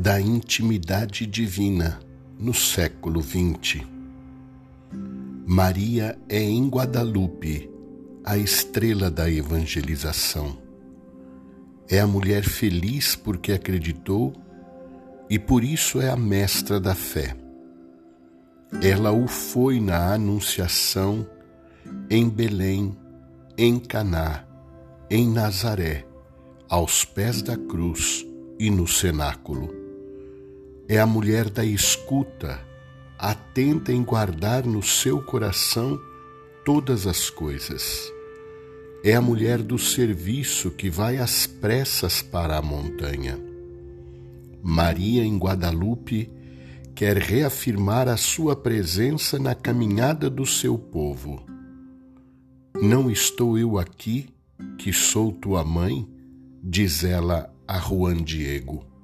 da intimidade divina no século XX. Maria é em Guadalupe a estrela da evangelização. É a mulher feliz porque acreditou e por isso é a mestra da fé. Ela o foi na Anunciação, em Belém, em Caná, em Nazaré, aos pés da cruz e no cenáculo. É a mulher da escuta, atenta em guardar no seu coração todas as coisas. É a mulher do serviço que vai às pressas para a montanha. Maria em Guadalupe quer reafirmar a sua presença na caminhada do seu povo. Não estou eu aqui, que sou tua mãe? diz ela a Juan Diego.